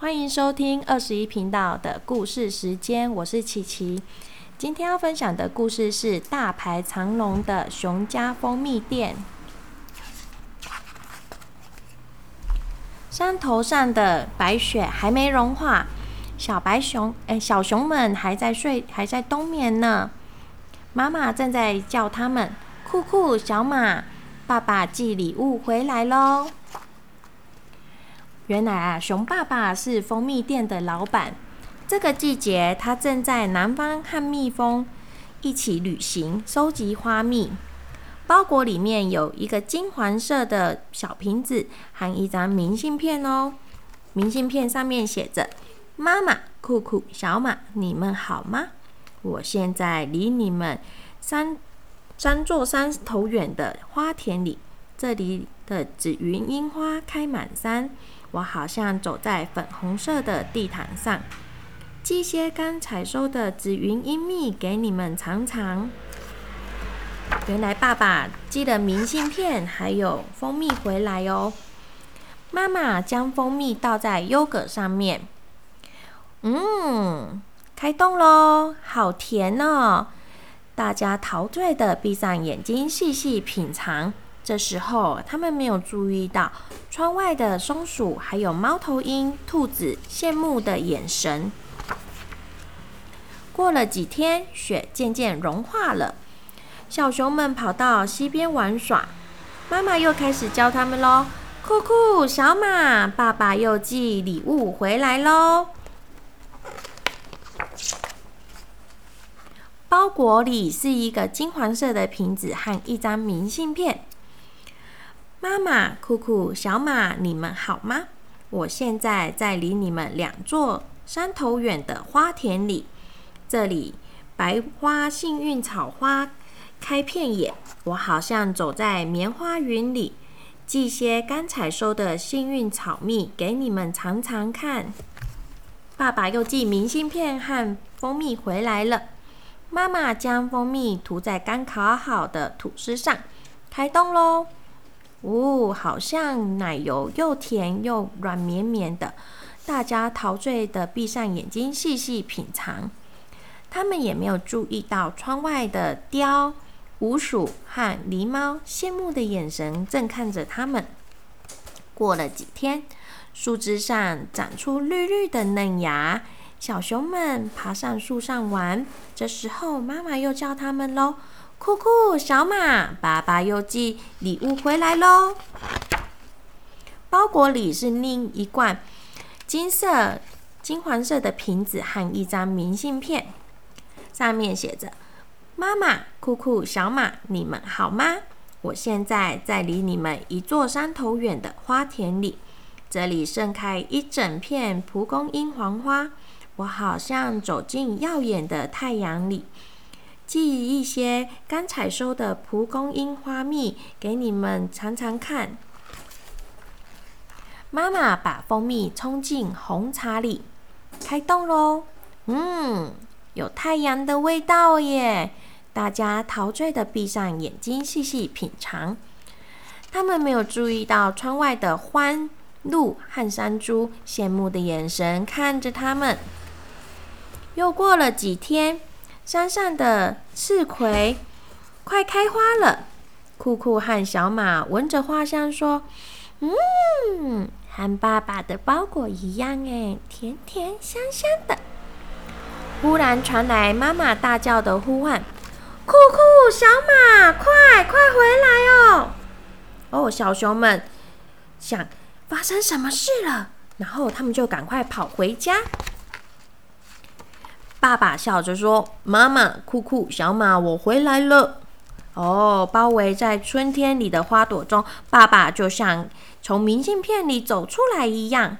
欢迎收听二十一频道的故事时间，我是琪琪。今天要分享的故事是大排长龙的熊家蜂蜜店。山头上的白雪还没融化，小白熊哎，小熊们还在睡，还在冬眠呢。妈妈正在叫他们：“酷酷，小马，爸爸寄礼物回来喽。”原来啊，熊爸爸是蜂蜜店的老板。这个季节，他正在南方和蜜蜂一起旅行，收集花蜜。包裹里面有一个金黄色的小瓶子和一张明信片哦。明信片上面写着：“妈妈，酷酷，小马，你们好吗？我现在离你们三三座山头远的花田里，这里的紫云樱花开满山。”我好像走在粉红色的地毯上，寄些刚采收的紫云英蜜给你们尝尝。原来爸爸寄了明信片还有蜂蜜回来哦。妈妈将蜂蜜倒在优格上面，嗯，开动喽，好甜哦！大家陶醉的闭上眼睛，细细品尝。这时候，他们没有注意到窗外的松鼠还有猫头鹰、兔子羡慕的眼神。过了几天，雪渐渐融化了，小熊们跑到溪边玩耍。妈妈又开始教他们喽：“酷酷，小马，爸爸又寄礼物回来喽。”包裹里是一个金黄色的瓶子和一张明信片。妈妈，酷酷，小马，你们好吗？我现在在离你们两座山头远的花田里，这里白花幸运草花开遍野，我好像走在棉花云里，寄些刚采收的幸运草蜜给你们尝尝看。爸爸又寄明信片和蜂蜜回来了，妈妈将蜂蜜涂在刚烤好的吐司上，开动喽！哦，好像奶油又甜又软绵绵的，大家陶醉的闭上眼睛细细品尝。他们也没有注意到窗外的雕、鼯鼠和狸猫羡慕的眼神正看着他们。过了几天，树枝上长出绿绿的嫩芽，小熊们爬上树上玩。这时候，妈妈又叫他们喽。酷酷，小马，爸爸又寄礼物回来喽！包裹里是另一罐金色、金黄色的瓶子和一张明信片，上面写着：“妈妈，酷酷，小马，你们好吗？我现在在离你们一座山头远的花田里，这里盛开一整片蒲公英黄花，我好像走进耀眼的太阳里。”寄一些刚采收的蒲公英花蜜给你们尝尝看。妈妈把蜂蜜冲进红茶里，开动喽！嗯，有太阳的味道耶！大家陶醉的闭上眼睛，细细品尝。他们没有注意到窗外的欢、鹿和山猪羡慕的眼神看着他们。又过了几天。山上的刺葵快开花了，酷酷和小马闻着花香说：“嗯，和爸爸的包裹一样，哎，甜甜香香的。”忽然传来妈妈大叫的呼唤：“酷酷，小马，快快回来哦！”哦，小熊们想发生什么事了，然后他们就赶快跑回家。爸爸笑着说：“妈妈，酷酷，小马，我回来了。”哦，包围在春天里的花朵中，爸爸就像从明信片里走出来一样。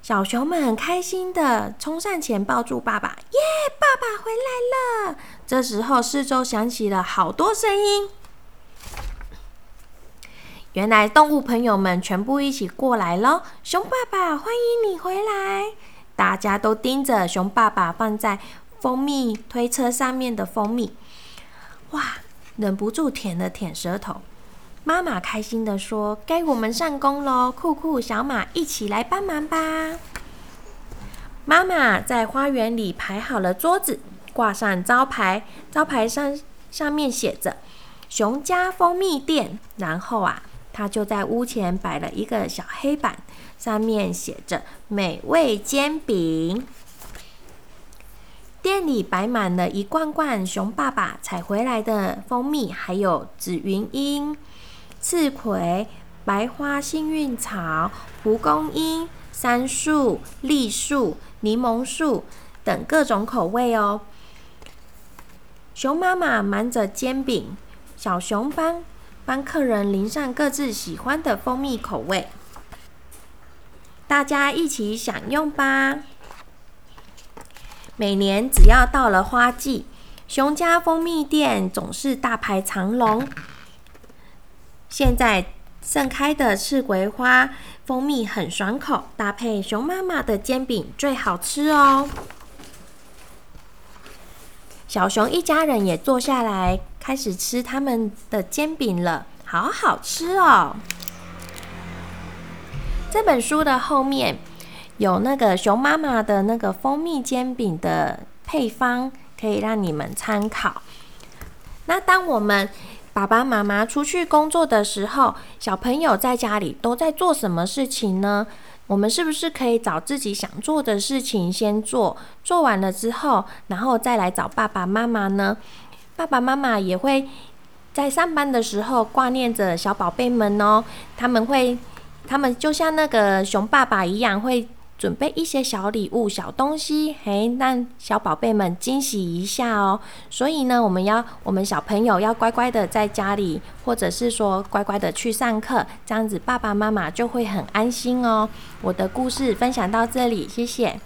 小熊们很开心的冲上前抱住爸爸：“耶，爸爸回来了！”这时候，四周响起了好多声音。原来，动物朋友们全部一起过来了。熊爸爸，欢迎你回来！大家都盯着熊爸爸放在蜂蜜推车上面的蜂蜜，哇，忍不住舔了舔舌头。妈妈开心的说：“该我们上工喽！酷酷、小马一起来帮忙吧！”妈妈在花园里排好了桌子，挂上招牌，招牌上上面写着“熊家蜂蜜店”。然后啊，她就在屋前摆了一个小黑板，上面写着“美味煎饼”。店里摆满了一罐罐熊爸爸采回来的蜂蜜，还有紫云英、刺葵、白花幸运草、蒲公英、杉树、栗树。柠檬树等各种口味哦。熊妈妈忙着煎饼，小熊帮帮客人淋上各自喜欢的蜂蜜口味，大家一起享用吧。每年只要到了花季，熊家蜂蜜店总是大排长龙。现在。盛开的赤葵花蜂蜜很爽口，搭配熊妈妈的煎饼最好吃哦。小熊一家人也坐下来开始吃他们的煎饼了，好好吃哦。这本书的后面有那个熊妈妈的那个蜂蜜煎饼的配方，可以让你们参考。那当我们爸爸妈妈出去工作的时候，小朋友在家里都在做什么事情呢？我们是不是可以找自己想做的事情先做，做完了之后，然后再来找爸爸妈妈呢？爸爸妈妈也会在上班的时候挂念着小宝贝们哦，他们会，他们就像那个熊爸爸一样会。准备一些小礼物、小东西，嘿，让小宝贝们惊喜一下哦。所以呢，我们要我们小朋友要乖乖的在家里，或者是说乖乖的去上课，这样子爸爸妈妈就会很安心哦。我的故事分享到这里，谢谢。